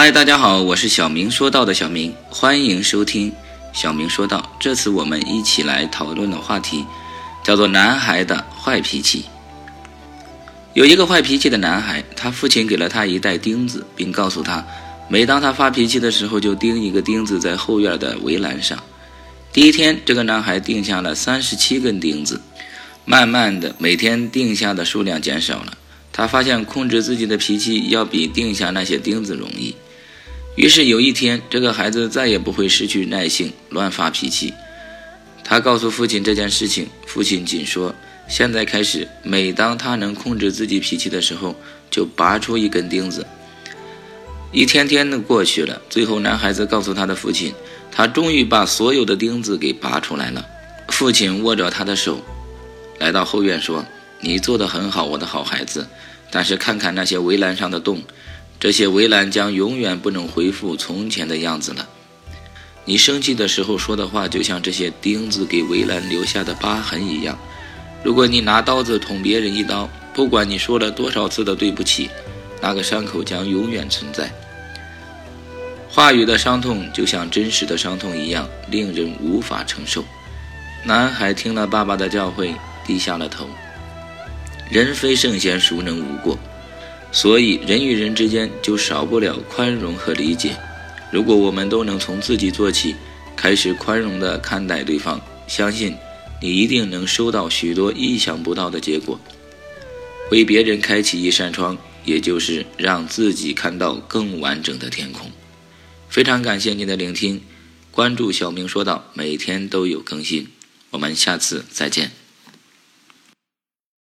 嗨，大家好，我是小明说道的小明，欢迎收听小明说道。这次我们一起来讨论的话题叫做“男孩的坏脾气”。有一个坏脾气的男孩，他父亲给了他一袋钉子，并告诉他，每当他发脾气的时候，就钉一个钉子在后院的围栏上。第一天，这个男孩钉下了三十七根钉子，慢慢的，每天钉下的数量减少了。他发现控制自己的脾气要比定下那些钉子容易，于是有一天，这个孩子再也不会失去耐性乱发脾气。他告诉父亲这件事情，父亲仅说：“现在开始，每当他能控制自己脾气的时候，就拔出一根钉子。”一天天的过去了，最后男孩子告诉他的父亲，他终于把所有的钉子给拔出来了。父亲握着他的手，来到后院说。你做得很好，我的好孩子。但是看看那些围栏上的洞，这些围栏将永远不能恢复从前的样子了。你生气的时候说的话，就像这些钉子给围栏留下的疤痕一样。如果你拿刀子捅别人一刀，不管你说了多少次的对不起，那个伤口将永远存在。话语的伤痛就像真实的伤痛一样，令人无法承受。男孩听了爸爸的教诲，低下了头。人非圣贤，孰能无过？所以人与人之间就少不了宽容和理解。如果我们都能从自己做起，开始宽容地看待对方，相信你一定能收到许多意想不到的结果。为别人开启一扇窗，也就是让自己看到更完整的天空。非常感谢您的聆听，关注小明说道，每天都有更新。我们下次再见。